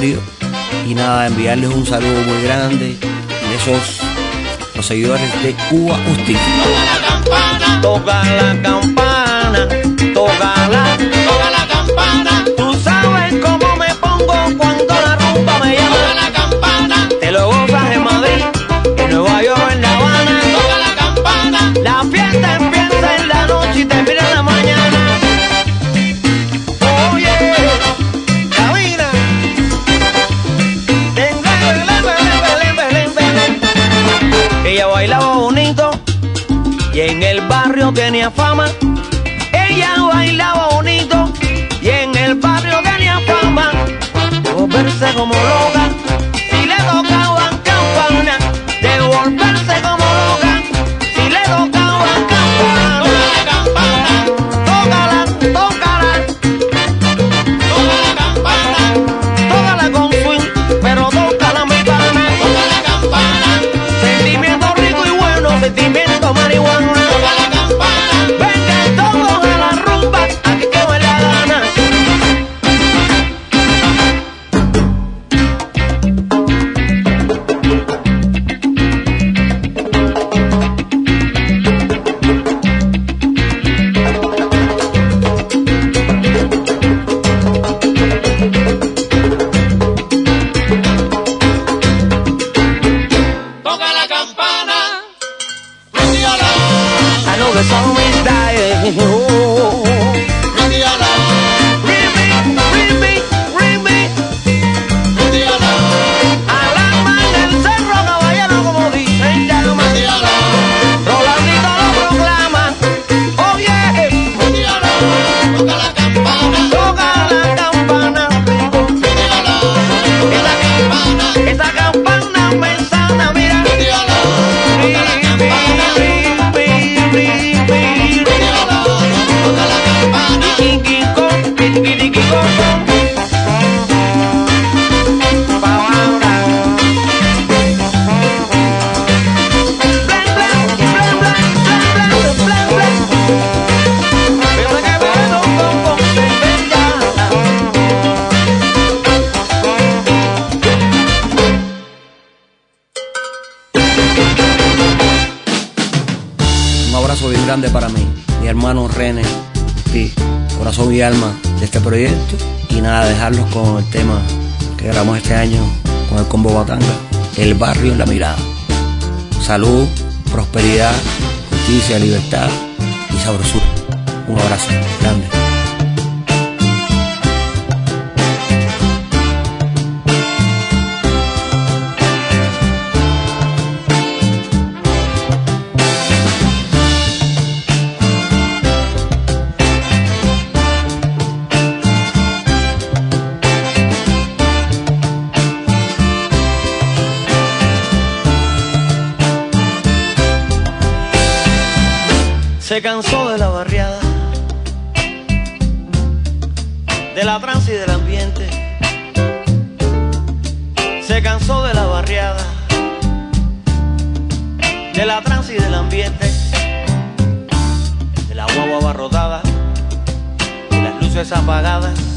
Planetario. Y nada, enviarles un saludo muy grande y esos los seguidores de Cuba Justicia. Toca la campana, toca la, toca la tenía fama. Ella bailaba bonito y en el barrio tenía fama. De volverse como loca alma de este proyecto y nada, dejarlos con el tema que grabamos este año con el combo Batanga, El barrio en la mirada. Salud, prosperidad, justicia, libertad y sabrosura. Un abrazo grande. Se cansó de la barriada, de la trance y del ambiente. Se cansó de la barriada, de la trance y del ambiente. De la guagua abarrotada, de las luces apagadas,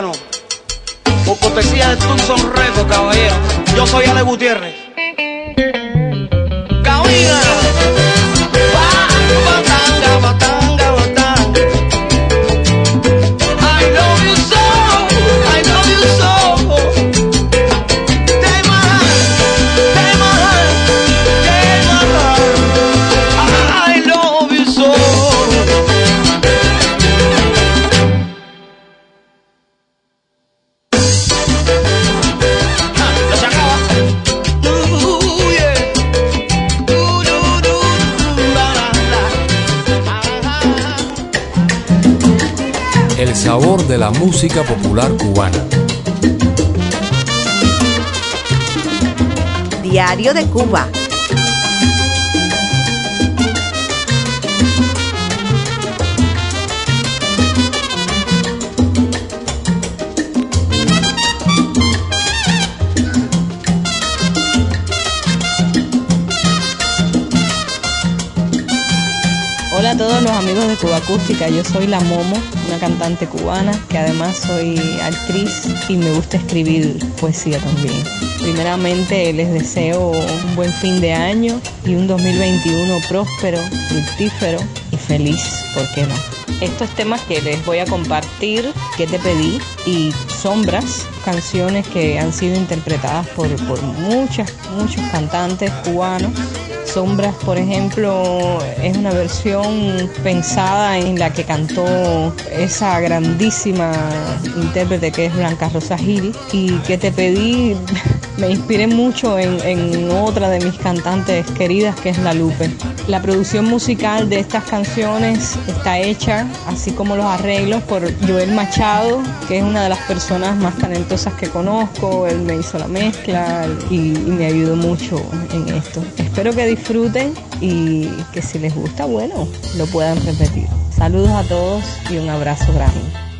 Rubecito música popular cubana. Diario de Cuba. Hola a todos los amigos de Cuba Acústica, yo soy La Momo, una cantante cubana que además soy actriz y me gusta escribir poesía también. Primeramente les deseo un buen fin de año y un 2021 próspero, fructífero y feliz, ¿por qué no? Estos temas que les voy a compartir, que te pedí, y Sombras, canciones que han sido interpretadas por, por muchas, muchos cantantes cubanos Sombras, por ejemplo, es una versión pensada en la que cantó esa grandísima intérprete que es Blanca Rosa Gil. Y que te pedí, me inspiré mucho en, otra de mis cantantes queridas que es La Lupe. La producción musical de estas canciones está hecha, así como los arreglos, por Joel Machado, que es una de las personas más talentosas que conozco. Él me hizo la mezcla y, y me ayudó mucho en esto. Espero que disfruten y que si les gusta, bueno, lo puedan repetir. Saludos a todos y un abrazo grande.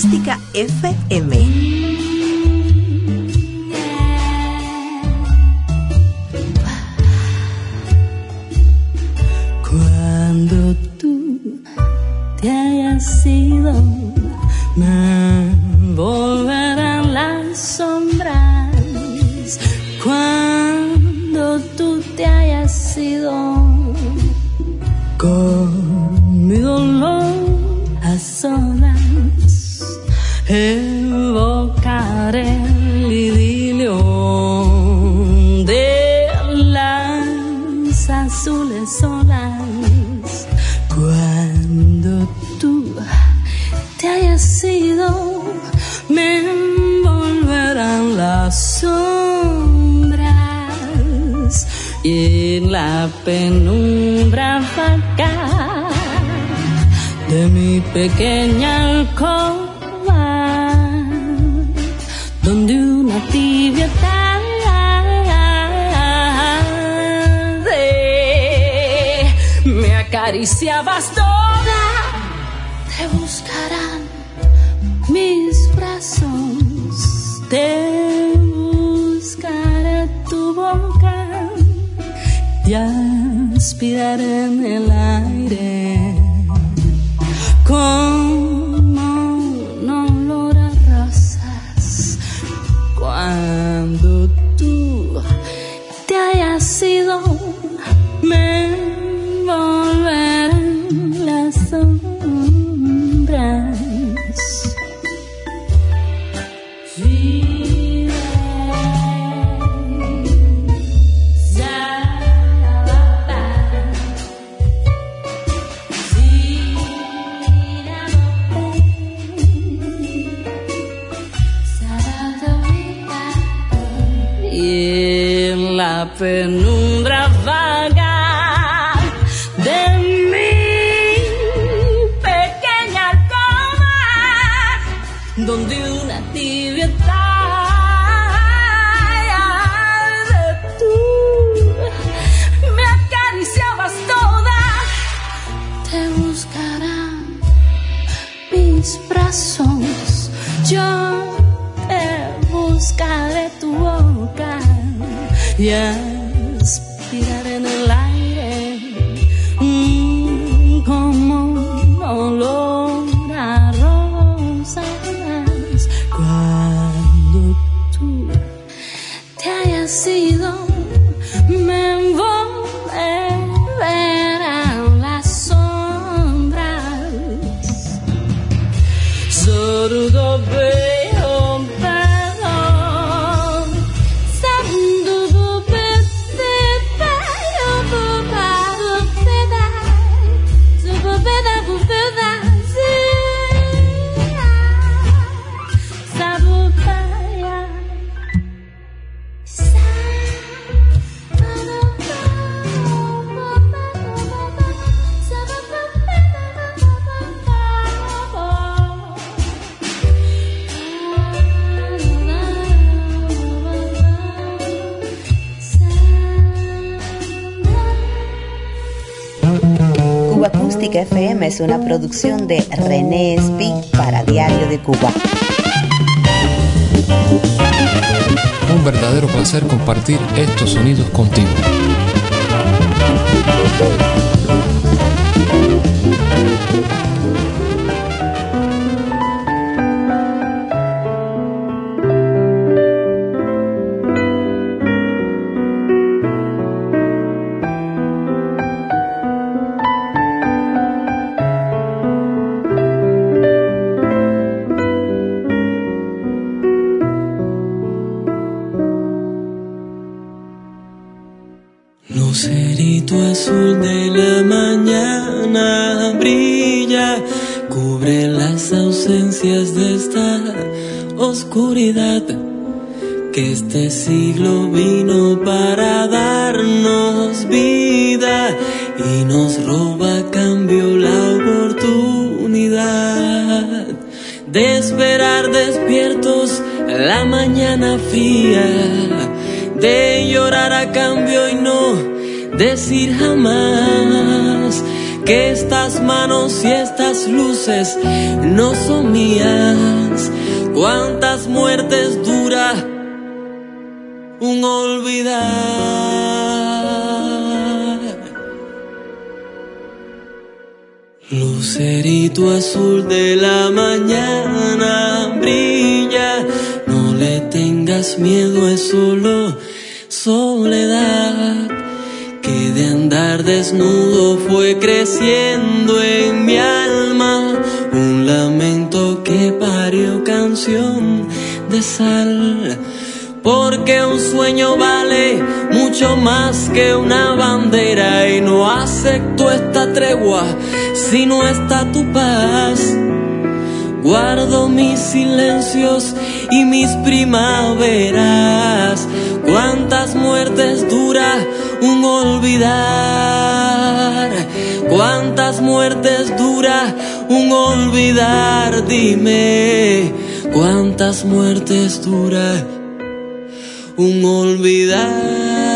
Acústica FM. Cuando tú te hayas ido olvidar en el aire. una producción de René Speak para Diario de Cuba. Un verdadero placer compartir estos sonidos contigo. Este siglo vino para darnos vida y nos roba a cambio la oportunidad de esperar despiertos la mañana fría, de llorar a cambio y no decir jamás que estas manos y estas luces no son mías. Cuántas muertes dura olvidar. Lucerito azul de la mañana brilla, no le tengas miedo, es solo soledad. Que de andar desnudo fue creciendo en mi alma un lamento que parió canción de sal porque un sueño vale mucho más que una bandera y no acepto esta tregua si no está tu paz. Guardo mis silencios y mis primaveras. Cuántas muertes dura un olvidar. Cuántas muertes dura un olvidar. Dime, cuántas muertes dura un olvidar.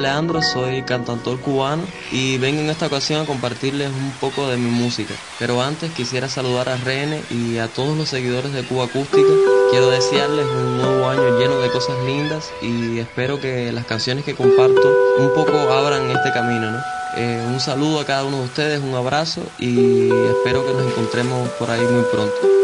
Leandro, soy cantautor cubano y vengo en esta ocasión a compartirles un poco de mi música. Pero antes quisiera saludar a Rene y a todos los seguidores de Cuba Acústica. Quiero desearles un nuevo año lleno de cosas lindas y espero que las canciones que comparto un poco abran este camino, ¿no? Eh, un saludo a cada uno de ustedes, un abrazo y espero que nos encontremos por ahí muy pronto.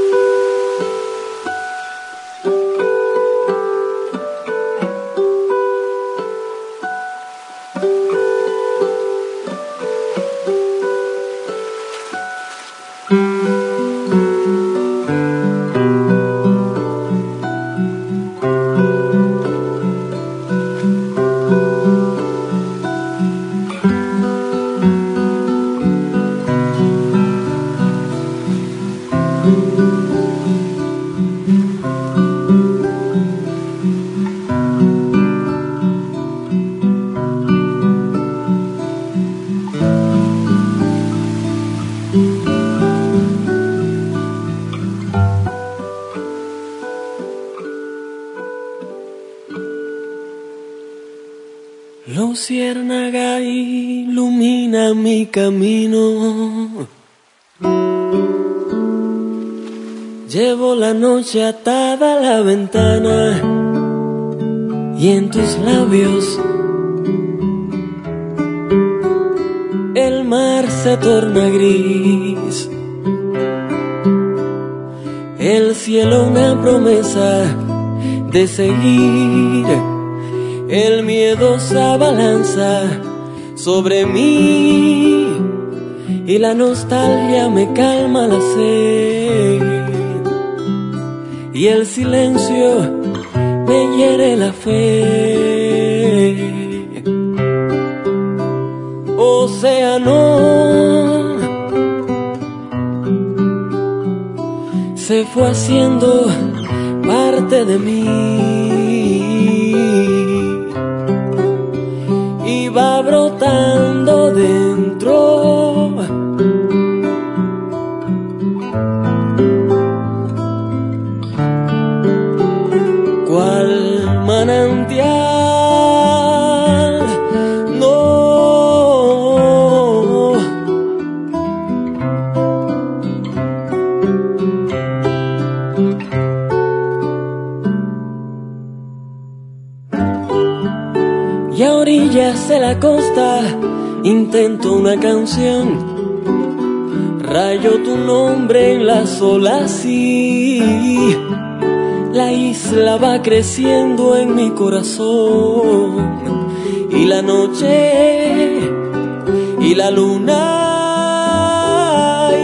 Atada a la ventana y en tus labios el mar se torna gris. El cielo una promesa de seguir el miedo se abalanza sobre mí y la nostalgia me calma la sed y el silencio me hiere la fe. Océano se fue haciendo parte de mí. va brotando dentro. Intento una canción, Rayo tu nombre en las olas y la isla va creciendo en mi corazón. Y la noche y la luna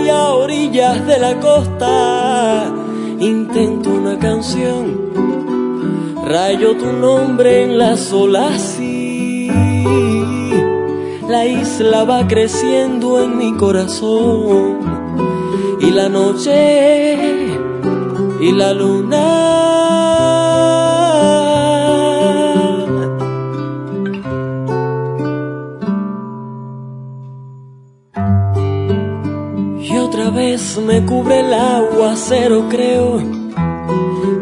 y a orillas de la costa intento una canción. Rayo tu nombre en las olas y la isla va creciendo en mi corazón y la noche y la luna me cubre el aguacero, creo.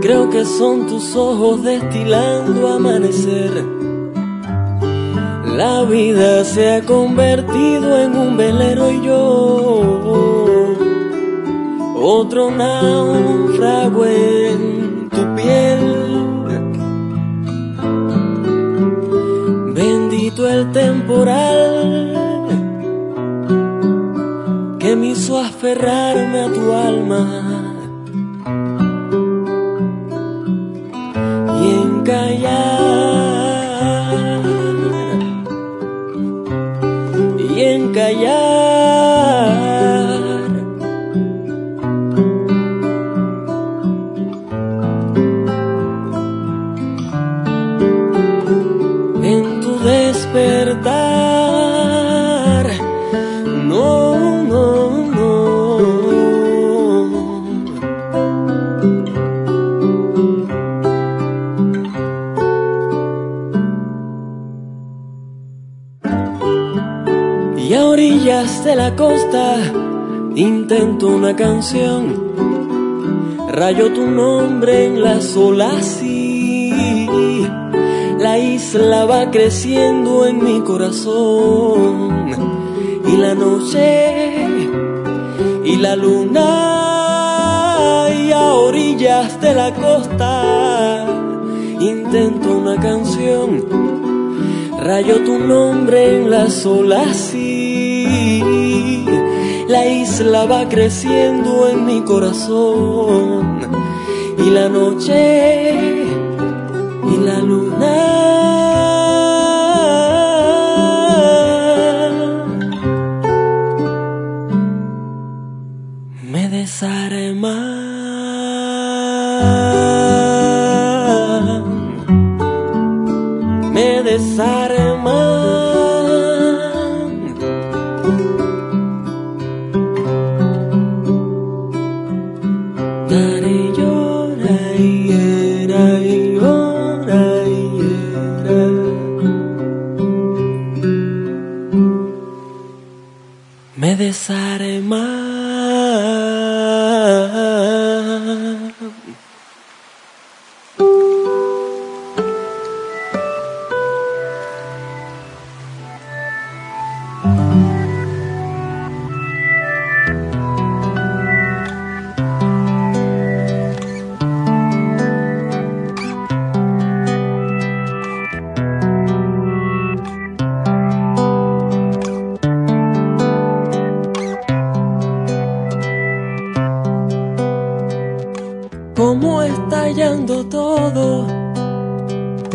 Creo que son tus ojos destilando amanecer. La vida se ha convertido en un velero y yo otro náufrago en tu piel. Bendito el temporal me hizo aferrarme a tu alma y encallar de la costa intento una canción, rayo tu nombre en las olas y la isla va creciendo en mi corazón. Y la noche y la luna y a orillas de la costa intento una canción, rayo tu nombre en las olas y la isla va creciendo en mi corazón. Y la noche y la luna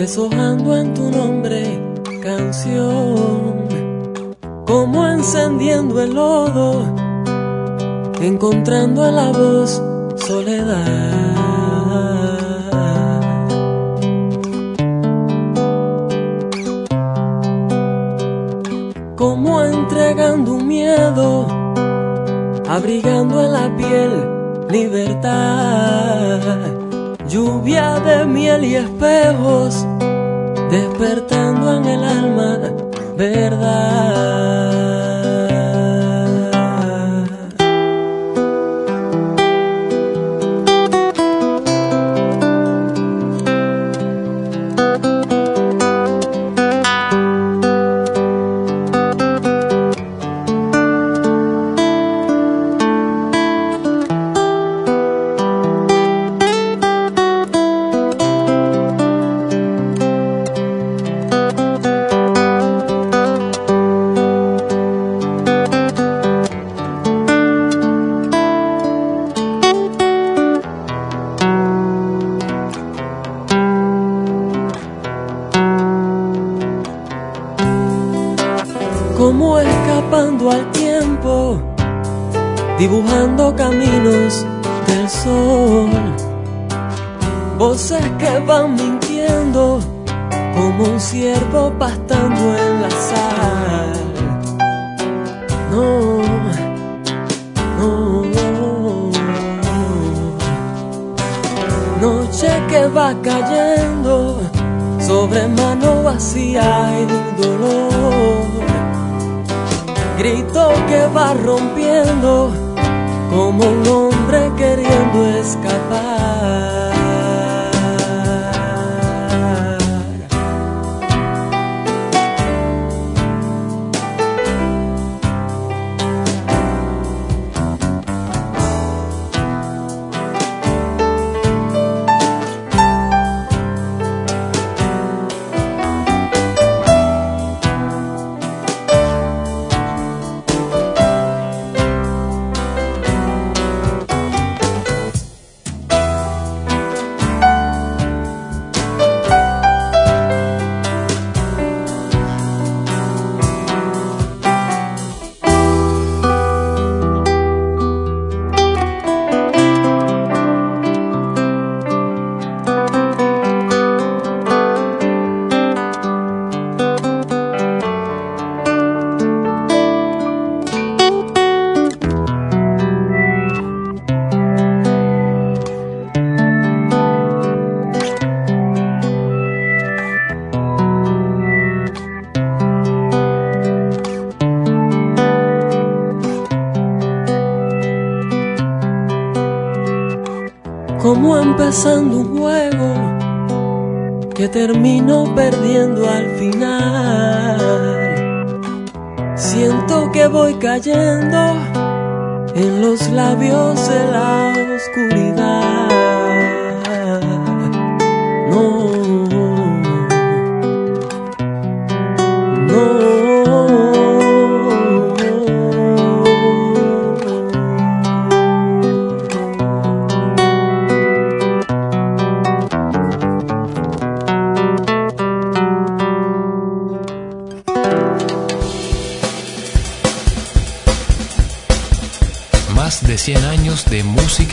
deshojando en tu nombre canción, como encendiendo el lodo, encontrando en la voz soledad. Como entregando un miedo, abrigando en la piel libertad lluvia de miel y espejos, despertando en el alma verdad. como escapando al tiempo, dibujando caminos del sol. Voces que van mintiendo, como un ciervo pastando en la sal. No, no, no. Noche que va cayendo sobre mano vacía y dolor Grito que va rompiendo como un hombre queriendo escapar. Empezando un juego que termino perdiendo al final. Siento que voy cayendo en los labios de la oscuridad. No,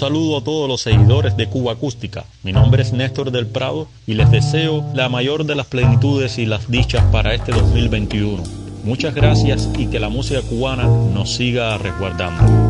Saludo a todos los seguidores de Cuba Acústica. Mi nombre es Néstor del Prado y les deseo la mayor de las plenitudes y las dichas para este 2021. Muchas gracias y que la música cubana nos siga resguardando.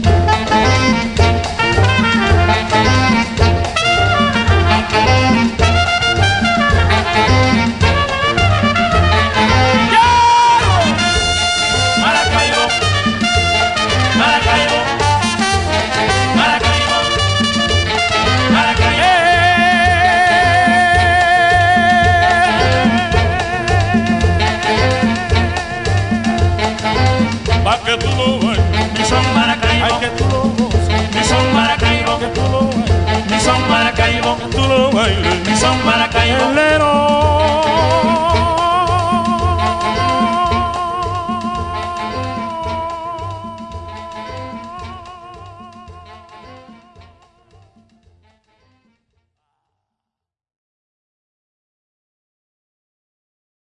Mi son Maracaibo.